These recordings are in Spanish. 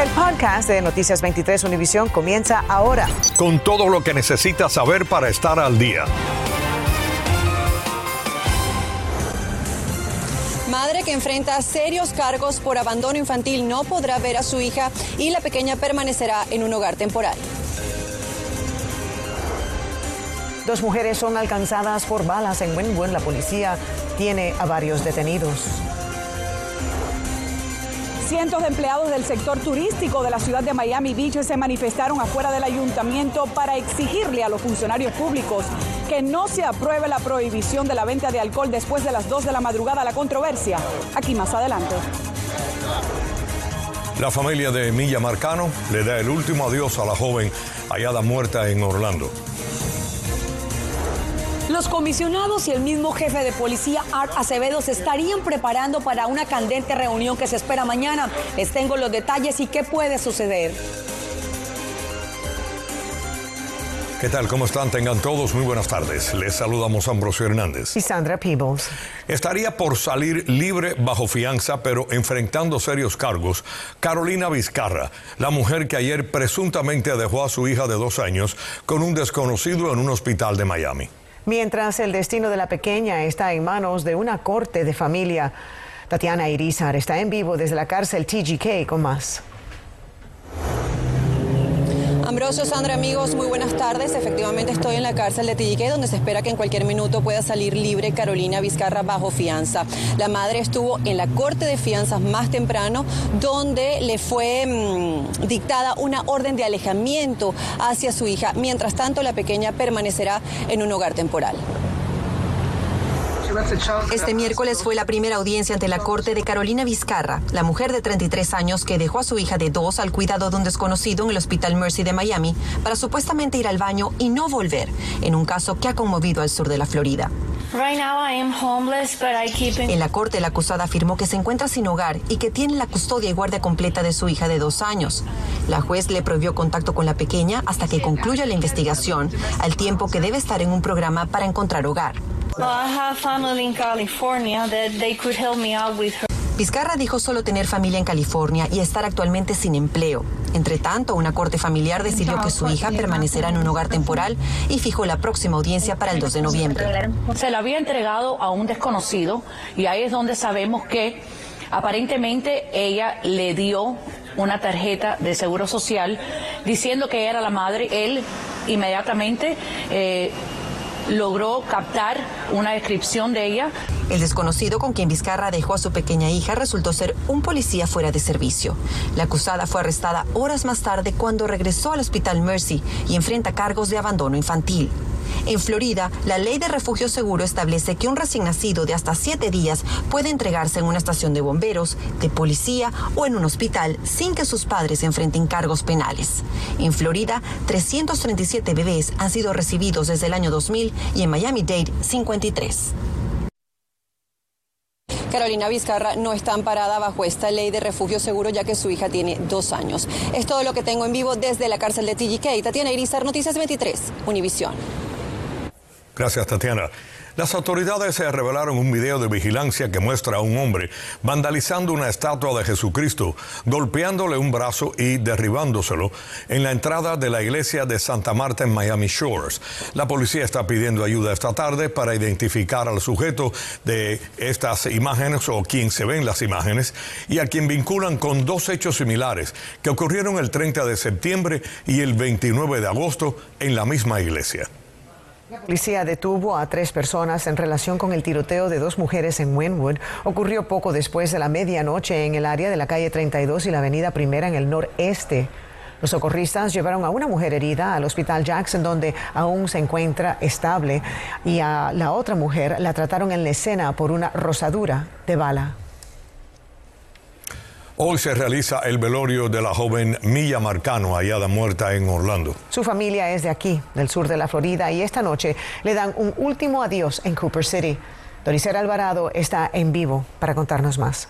El podcast de Noticias 23 Univisión comienza ahora. Con todo lo que necesitas saber para estar al día. Madre que enfrenta serios cargos por abandono infantil no podrá ver a su hija y la pequeña permanecerá en un hogar temporal. Dos mujeres son alcanzadas por balas en Wynwood. La policía tiene a varios detenidos. Cientos de empleados del sector turístico de la ciudad de Miami Beach se manifestaron afuera del ayuntamiento para exigirle a los funcionarios públicos que no se apruebe la prohibición de la venta de alcohol después de las 2 de la madrugada. La controversia, aquí más adelante. La familia de Milla Marcano le da el último adiós a la joven hallada muerta en Orlando. Los comisionados y el mismo jefe de policía, Art Acevedo, se estarían preparando para una candente reunión que se espera mañana. Les tengo los detalles y qué puede suceder. ¿Qué tal? ¿Cómo están? Tengan todos muy buenas tardes. Les saludamos Ambrosio Hernández. Y Sandra Peebles. Estaría por salir libre bajo fianza, pero enfrentando serios cargos, Carolina Vizcarra, la mujer que ayer presuntamente dejó a su hija de dos años con un desconocido en un hospital de Miami. Mientras el destino de la pequeña está en manos de una corte de familia, Tatiana Irizar está en vivo desde la cárcel TGK con más. Sandra, amigos, muy buenas tardes. Efectivamente estoy en la cárcel de TGK donde se espera que en cualquier minuto pueda salir libre Carolina Vizcarra bajo fianza. La madre estuvo en la corte de fianzas más temprano donde le fue mmm, dictada una orden de alejamiento hacia su hija. Mientras tanto, la pequeña permanecerá en un hogar temporal. Este miércoles fue la primera audiencia ante la corte de Carolina Vizcarra, la mujer de 33 años que dejó a su hija de dos al cuidado de un desconocido en el Hospital Mercy de Miami para supuestamente ir al baño y no volver, en un caso que ha conmovido al sur de la Florida. En la corte, la acusada afirmó que se encuentra sin hogar y que tiene la custodia y guardia completa de su hija de dos años. La juez le prohibió contacto con la pequeña hasta que concluya la investigación, al tiempo que debe estar en un programa para encontrar hogar. Vizcarra dijo solo tener familia en California y estar actualmente sin empleo. Entre tanto, una corte familiar decidió que su hija permanecerá en un hogar temporal y fijó la próxima audiencia para el 2 de noviembre. Se la había entregado a un desconocido y ahí es donde sabemos que aparentemente ella le dio una tarjeta de seguro social diciendo que era la madre. Él inmediatamente eh, logró captar una descripción de ella. El desconocido con quien Vizcarra dejó a su pequeña hija resultó ser un policía fuera de servicio. La acusada fue arrestada horas más tarde cuando regresó al hospital Mercy y enfrenta cargos de abandono infantil. En Florida, la ley de refugio seguro establece que un recién nacido de hasta siete días puede entregarse en una estación de bomberos, de policía o en un hospital sin que sus padres enfrenten cargos penales. En Florida, 337 bebés han sido recibidos desde el año 2000 y en Miami-Dade, 53. Carolina Vizcarra no está amparada bajo esta ley de refugio seguro ya que su hija tiene dos años. Es todo lo que tengo en vivo desde la cárcel de TGK. Tatiana Irizar, Noticias 23, Univisión. Gracias, Tatiana. Las autoridades se revelaron un video de vigilancia que muestra a un hombre vandalizando una estatua de Jesucristo, golpeándole un brazo y derribándoselo en la entrada de la iglesia de Santa Marta en Miami Shores. La policía está pidiendo ayuda esta tarde para identificar al sujeto de estas imágenes o quien se ve las imágenes y a quien vinculan con dos hechos similares que ocurrieron el 30 de septiembre y el 29 de agosto en la misma iglesia. La policía detuvo a tres personas en relación con el tiroteo de dos mujeres en Wynwood. Ocurrió poco después de la medianoche en el área de la calle 32 y la avenida Primera en el noreste. Los socorristas llevaron a una mujer herida al hospital Jackson, donde aún se encuentra estable, y a la otra mujer la trataron en la escena por una rosadura de bala. Hoy se realiza el velorio de la joven Milla Marcano, hallada muerta en Orlando. Su familia es de aquí, del sur de la Florida, y esta noche le dan un último adiós en Cooper City. Doricera Alvarado está en vivo para contarnos más.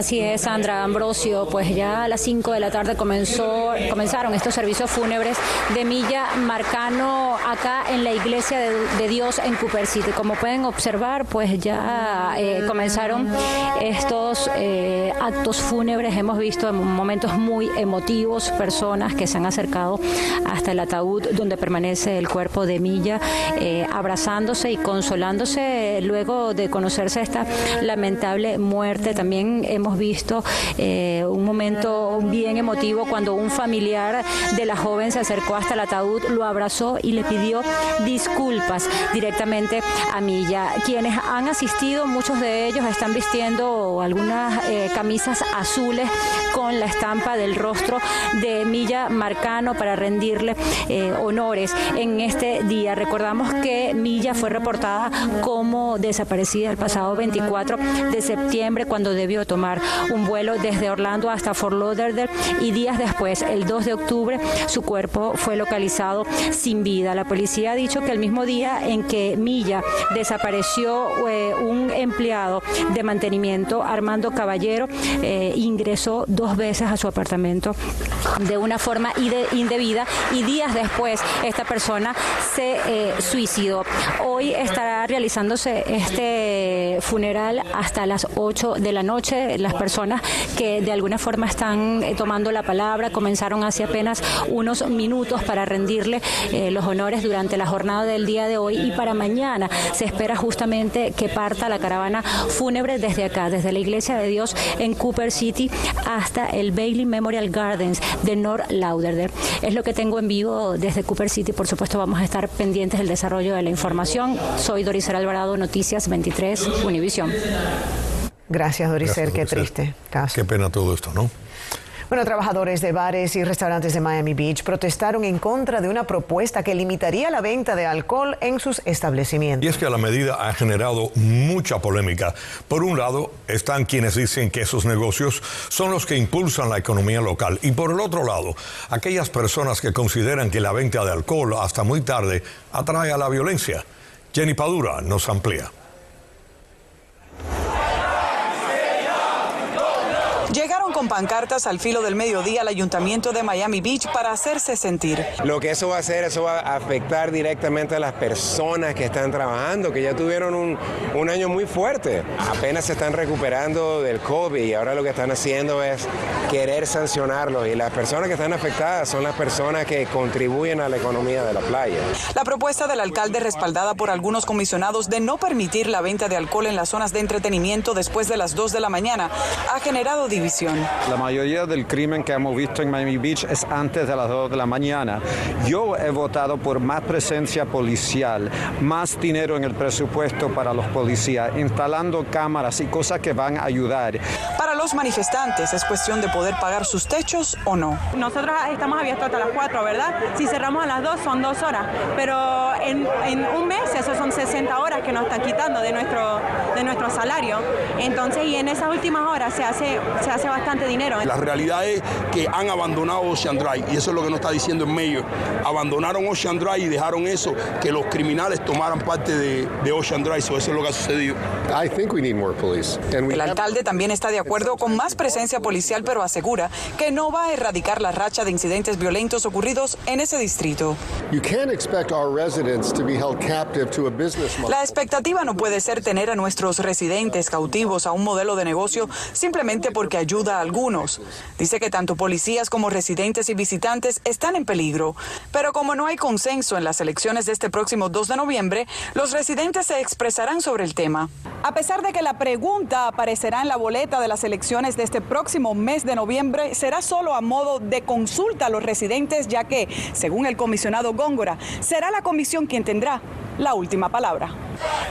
Así es, Sandra Ambrosio, pues ya a las 5 de la tarde comenzó, comenzaron estos servicios fúnebres de Milla Marcano acá en la iglesia de, Dios en Cooper City. Como pueden observar, pues ya eh, comenzaron estos eh, actos fúnebres. Hemos visto momentos muy emotivos, personas que se han acercado hasta el ataúd donde permanece el cuerpo de Milla, eh, abrazándose y consolándose luego de conocerse esta lamentable muerte. También hemos visto eh, un momento bien emotivo cuando un familiar de la joven se acercó hasta el ataúd, lo abrazó y le pidió disculpas directamente a Milla. Quienes han asistido, muchos de ellos están vistiendo algunas eh, camisas azules con la estampa del rostro de Milla Marcano para rendirle eh, honores en este día. Recordamos que Milla fue reportada como desaparecida el pasado 24 de septiembre cuando debió tomar un vuelo desde Orlando hasta Fort Lauderdale y días después, el 2 de octubre, su cuerpo fue localizado sin vida. La policía ha dicho que el mismo día en que Milla desapareció, eh, un empleado de mantenimiento, Armando Caballero, eh, ingresó dos veces a su apartamento de una forma indebida y días después esta persona se eh, suicidó. Hoy estará realizándose este funeral hasta las 8 de la noche. Las personas que de alguna forma están eh, tomando la palabra comenzaron hace apenas unos minutos para rendirle eh, los honores durante la jornada del día de hoy y para mañana se espera justamente que parta la caravana fúnebre desde acá, desde la Iglesia de Dios en Cooper City hasta el Bailey Memorial Gardens de North Lauderdale. Es lo que tengo en vivo desde Cooper City. Por supuesto, vamos a estar pendientes del desarrollo de la información. Soy Doris Alvarado, Noticias 23, Univisión. Gracias, Doricer. Qué triste caso. Qué pena todo esto, ¿no? Bueno, trabajadores de bares y restaurantes de Miami Beach protestaron en contra de una propuesta que limitaría la venta de alcohol en sus establecimientos. Y es que la medida ha generado mucha polémica. Por un lado, están quienes dicen que esos negocios son los que impulsan la economía local. Y por el otro lado, aquellas personas que consideran que la venta de alcohol hasta muy tarde atrae a la violencia. Jenny Padura nos amplía. Con pancartas al filo del mediodía al ayuntamiento de Miami Beach para hacerse sentir. Lo que eso va a hacer, eso va a afectar directamente a las personas que están trabajando, que ya tuvieron un, un año muy fuerte. Apenas se están recuperando del COVID y ahora lo que están haciendo es querer sancionarlos. Y las personas que están afectadas son las personas que contribuyen a la economía de la playa. La propuesta del alcalde respaldada por algunos comisionados de no permitir la venta de alcohol en las zonas de entretenimiento después de las 2 de la mañana ha generado división. La mayoría del crimen que hemos visto en Miami Beach es antes de las 2 de la mañana. Yo he votado por más presencia policial, más dinero en el presupuesto para los policías, instalando cámaras y cosas que van a ayudar. Para los manifestantes es cuestión de poder pagar sus techos o no. Nosotros estamos abiertos hasta las 4, ¿verdad? Si cerramos a las 2 son 2 horas, pero en, un mes eso son 60 horas que nos están quitando de nuestro, de nuestro salario. Entonces, y en esas últimas horas se hace, se hace bastante dinero. La realidad es que han abandonado Ocean Drive y eso es lo que nos está diciendo el medio. Abandonaron Ocean Drive y dejaron eso, que los criminales tomaran parte de, Ocean Drive. eso es lo que ha sucedido. el alcalde también está de acuerdo con más presencia policial, pero asegura que no va a erradicar la racha de incidentes violentos ocurridos en ese distrito. La expectativa no puede ser tener a residentes cautivos a un modelo de negocio simplemente porque ayuda a algunos. Dice que tanto policías como residentes y visitantes están en peligro. Pero como no hay consenso en las elecciones de este próximo 2 de noviembre, los residentes se expresarán sobre el tema. A pesar de que la pregunta aparecerá en la boleta de las elecciones de este próximo mes de noviembre, será solo a modo de consulta a los residentes, ya que, según el comisionado Góngora, será la comisión quien tendrá la última palabra.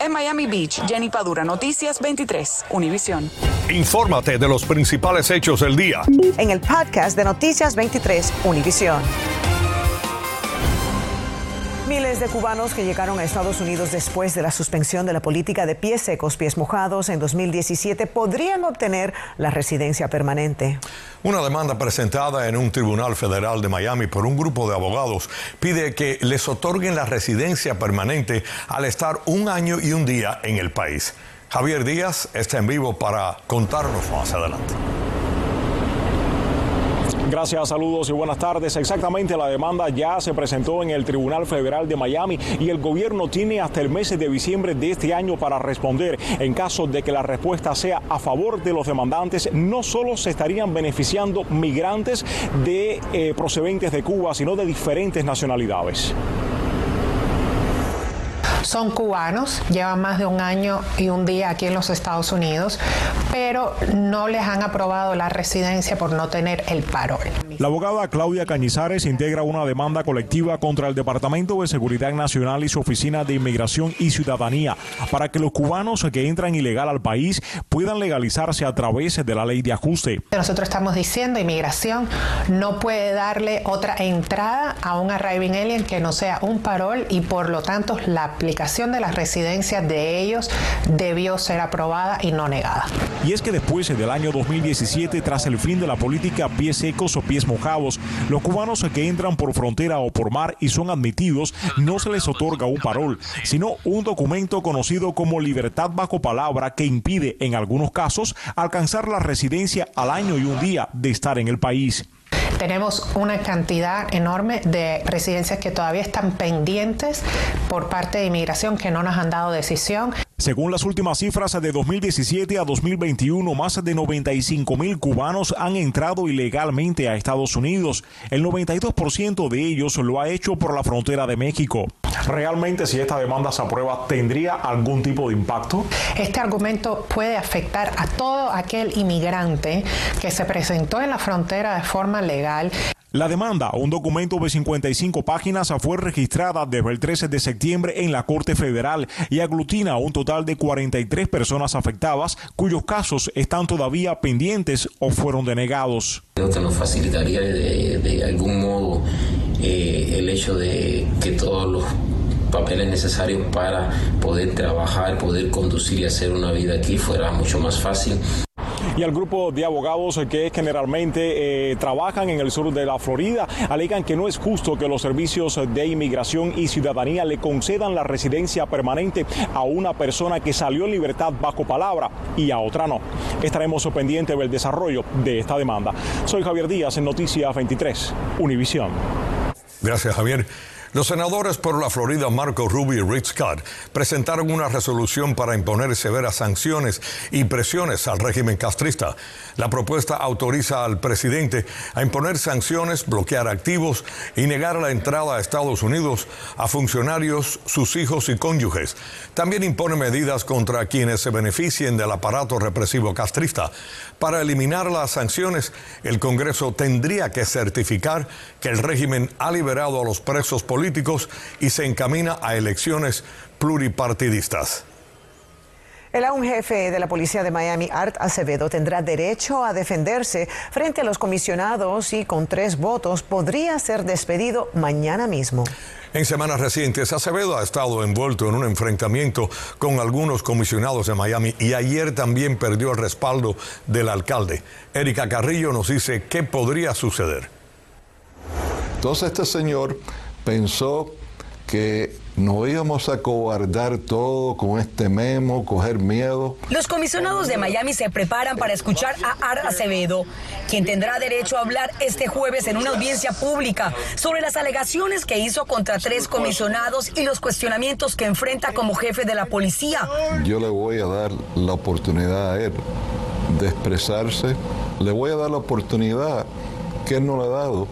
En Miami Beach, Jenny Padura, Noticias 23, Univisión. Infórmate de los principales hechos del día. En el podcast de Noticias 23, Univisión. Miles de cubanos que llegaron a Estados Unidos después de la suspensión de la política de pies secos, pies mojados en 2017 podrían obtener la residencia permanente. Una demanda presentada en un tribunal federal de Miami por un grupo de abogados pide que les otorguen la residencia permanente al estar un año y un día en el país. Javier Díaz está en vivo para contarnos más adelante. Gracias, saludos y buenas tardes. Exactamente, la demanda ya se presentó en el Tribunal Federal de Miami y el gobierno tiene hasta el mes de diciembre de este año para responder. En caso de que la respuesta sea a favor de los demandantes, no solo se estarían beneficiando migrantes de eh, procedentes de Cuba, sino de diferentes nacionalidades son cubanos, llevan más de un año y un día aquí en los Estados Unidos, pero no les han aprobado la residencia por no tener el parol. La abogada Claudia Cañizares integra una demanda colectiva contra el Departamento de Seguridad Nacional y su Oficina de Inmigración y Ciudadanía para que los cubanos que entran ilegal al país puedan legalizarse a través de la ley de ajuste. Nosotros estamos diciendo inmigración no puede darle otra entrada a un arriving alien que no sea un parol y por lo tanto la aplicación de las residencias de ellos debió ser aprobada y no negada. Y es que después del año 2017, tras el fin de la política pies secos o pies mojados, los cubanos que entran por frontera o por mar y son admitidos, no se les otorga un parol, sino un documento conocido como libertad bajo palabra que impide, en algunos casos, alcanzar la residencia al año y un día de estar en el país. Tenemos una cantidad enorme de residencias que todavía están pendientes por parte de inmigración que no nos han dado decisión. Según las últimas cifras de 2017 a 2021, más de 95 mil cubanos han entrado ilegalmente a Estados Unidos. El 92% de ellos lo ha hecho por la frontera de México. ¿Realmente si esta demanda se aprueba tendría algún tipo de impacto? Este argumento puede afectar a todo aquel inmigrante que se presentó en la frontera de forma legal la demanda, un documento de 55 páginas, fue registrada desde el 13 de septiembre en la Corte Federal y aglutina un total de 43 personas afectadas cuyos casos están todavía pendientes o fueron denegados. Creo que nos facilitaría de, algún modo eh, el hecho de que todos los papeles necesarios para poder trabajar, poder conducir y hacer una vida aquí fuera mucho más fácil y al grupo de abogados que generalmente eh, trabajan en el sur de la Florida alegan que no es justo que los servicios de inmigración y ciudadanía le concedan la residencia permanente a una persona que salió en libertad bajo palabra y a otra no. Estaremos pendientes del desarrollo de esta demanda. Soy Javier Díaz en Noticias 23, Univisión. Gracias, Javier. Los senadores por la Florida, Marco Rubio y Rick Scott, presentaron una resolución para imponer severas sanciones y presiones al régimen castrista. La propuesta autoriza al presidente a imponer sanciones, bloquear activos y negar la entrada a Estados Unidos a funcionarios, sus hijos y cónyuges. También impone medidas contra quienes se beneficien del aparato represivo castrista. Para eliminar las sanciones, el Congreso tendría que certificar que el régimen ha liberado a los presos políticos políticos y se encamina a elecciones pluripartidistas. El aún jefe de la policía de Miami, Art Acevedo, tendrá derecho a defenderse frente a los comisionados y con tres votos podría ser despedido mañana mismo. En semanas recientes, Acevedo ha estado envuelto en un enfrentamiento con algunos comisionados de Miami y ayer también perdió el respaldo del alcalde. Erika Carrillo nos dice qué podría suceder. Entonces este señor pensó que no íbamos a cobardar todo con este memo, coger miedo. Los comisionados de Miami se preparan para escuchar a Ar Acevedo, quien tendrá derecho a hablar este jueves en una audiencia pública sobre las alegaciones que hizo contra tres comisionados y los cuestionamientos que enfrenta como jefe de la policía. Yo le voy a dar la oportunidad a él de expresarse, le voy a dar la oportunidad que él no le ha dado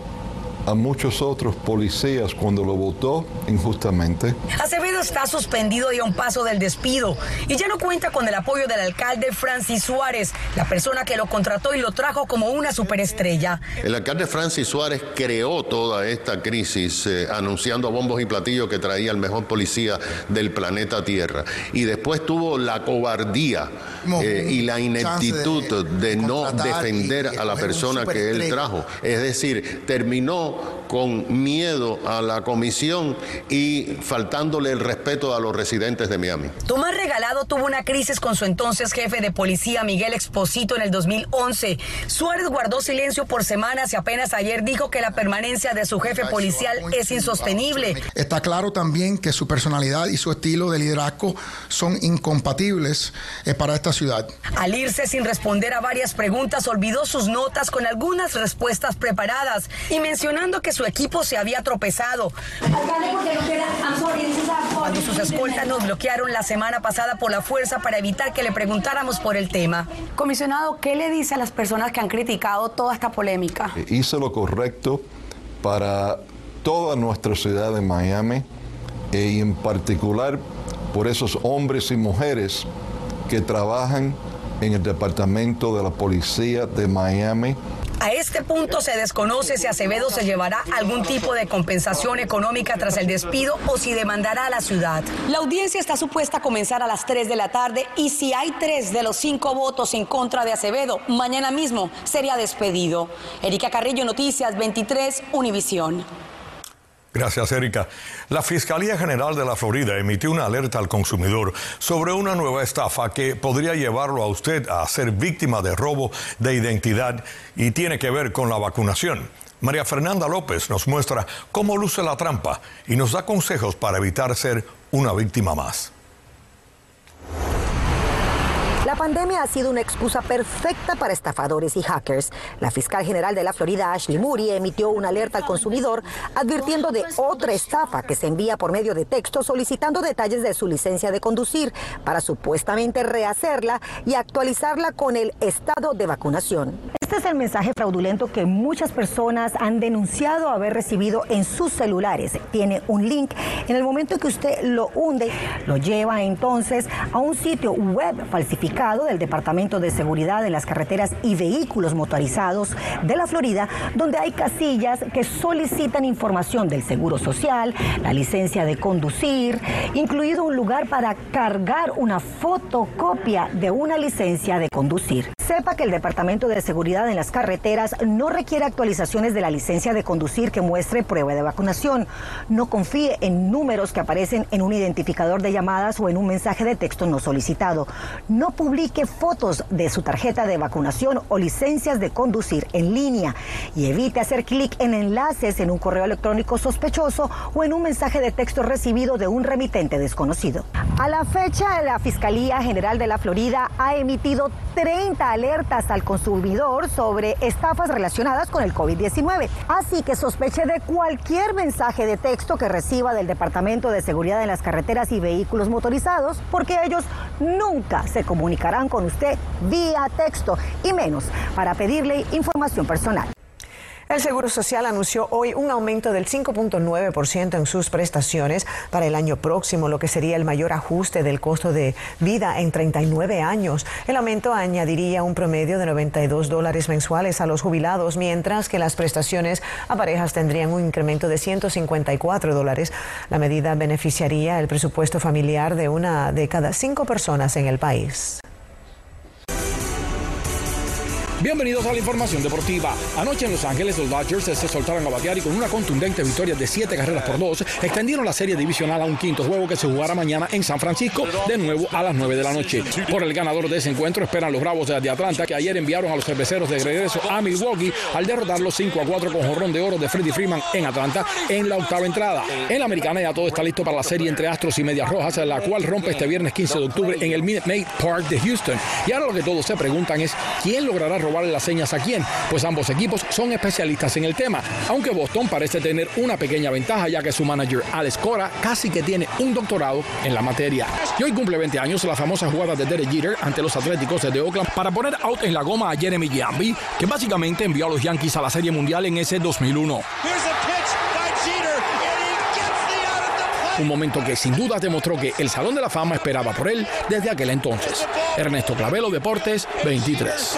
a muchos otros policías cuando lo votó injustamente. Acevedo está suspendido y a un paso del despido y ya no cuenta con el apoyo del alcalde Francis Suárez, la persona que lo contrató y lo trajo como una superestrella. El alcalde Francis Suárez creó toda esta crisis eh, anunciando a bombos y platillos que traía el mejor policía del planeta Tierra y después tuvo la cobardía eh, y la ineptitud de, no defender a la persona que él trajo. Es decir, terminó con miedo a la comisión y faltándole el respeto a los residentes de Miami. Tomás Regalado tuvo una crisis con su entonces jefe de policía, Miguel Exposito, en el 2011. Suárez guardó silencio por semanas y apenas ayer dijo que la permanencia de su jefe policial es insostenible. Está claro también que su personalidad y su estilo de liderazgo son incompatibles eh, para esta ciudad. Al irse sin responder a varias preguntas, olvidó sus notas con algunas respuestas preparadas y mencionando que su equipo se había tropezado. Cuando sus escoltas nos bloquearon la semana pasada por la fuerza para evitar que le preguntáramos por el tema. Comisionado, ¿qué le dice a las personas que han criticado toda esta polémica? Hice lo correcto para toda nuestra ciudad de Miami eh, y en particular por esos hombres y mujeres que trabajan en el Departamento de la Policía de Miami. A este punto se desconoce si Acevedo se llevará algún tipo de compensación económica tras el despido o si demandará a la ciudad. La audiencia está supuesta a comenzar a las 3 de la tarde y si hay tres de los cinco votos en contra de Acevedo, mañana mismo sería despedido. Erika Carrillo, Noticias 23, Univisión. Gracias, Erika. La Fiscalía General de la Florida emitió una alerta al consumidor sobre una nueva estafa que podría llevarlo a usted a ser víctima de robo de identidad y tiene que ver con la vacunación. María Fernanda López nos muestra cómo luce la trampa y nos da consejos para evitar ser una víctima más. La pandemia ha sido una excusa perfecta para estafadores y hackers. La fiscal general de la Florida, Ashley Moody, emitió una alerta al consumidor advirtiendo de otra estafa que se envía por medio de texto solicitando detalles de su licencia de conducir para supuestamente rehacerla y actualizarla con el estado de vacunación. Este es el mensaje fraudulento que muchas personas han denunciado haber recibido en sus celulares. Tiene un link. En el momento que usted lo hunde, lo lleva entonces a un sitio web falsificado del Departamento de Seguridad de las Carreteras y Vehículos Motorizados de la Florida, donde hay casillas que solicitan información del seguro social, la licencia de conducir, incluido un lugar para cargar una fotocopia de una licencia de conducir. Sepa que el Departamento de Seguridad en las Carreteras no requiere actualizaciones de la licencia de conducir que muestre prueba de vacunación. No confíe en números que aparecen en un identificador de llamadas o en un mensaje de texto no solicitado. No publique fotos de su tarjeta de vacunación o licencias de conducir en línea y evite hacer clic en enlaces en un correo electrónico sospechoso o en un mensaje de texto recibido de un remitente desconocido. A la fecha, la Fiscalía General de la Florida ha emitido 30 alertas al consumidor sobre estafas relacionadas con el COVID-19. Así que sospeche de cualquier mensaje de texto que reciba del Departamento de Seguridad en las Carreteras y Vehículos Motorizados, porque ellos nunca se comunican con usted vía texto y menos para pedirle información personal. El Seguro Social anunció hoy un aumento del 5.9% en sus prestaciones para el año próximo, lo que sería el mayor ajuste del costo de vida en 39 años. El aumento añadiría un promedio de 92 dólares mensuales a los jubilados, mientras que las prestaciones a parejas tendrían un incremento de 154 dólares. La medida beneficiaría el presupuesto familiar de una de cada cinco personas en el país. Bienvenidos a la información deportiva. Anoche en Los Ángeles los Dodgers se soltaron a batear y con una contundente victoria de siete carreras por dos extendieron la serie divisional a un quinto juego que se jugará mañana en San Francisco de nuevo a las 9 de la noche. Por el ganador de ese encuentro esperan los Bravos de Atlanta que ayer enviaron a los cerveceros de regreso a Milwaukee al derrotarlos 5 a 4 con jorrón de oro de Freddie Freeman en Atlanta en la octava entrada. En la americana ya todo está listo para la serie entre Astros y Medias Rojas, la cual rompe este viernes 15 de octubre en el Minute Maid Park de Houston. Y ahora lo que todos se preguntan es quién logrará robarle las señas a quién, pues ambos equipos son especialistas en el tema, aunque Boston parece tener una pequeña ventaja ya que su manager Alex Cora casi que tiene un doctorado en la materia. Y hoy cumple 20 años la famosa jugada de Derek Jeter ante los Atléticos de Oakland para poner out en la goma a Jeremy Giambi, que básicamente envió a los Yankees a la Serie Mundial en ese 2001. Un momento que sin duda demostró que el Salón de la Fama esperaba por él desde aquel entonces. Ernesto Clavelo, Deportes 23.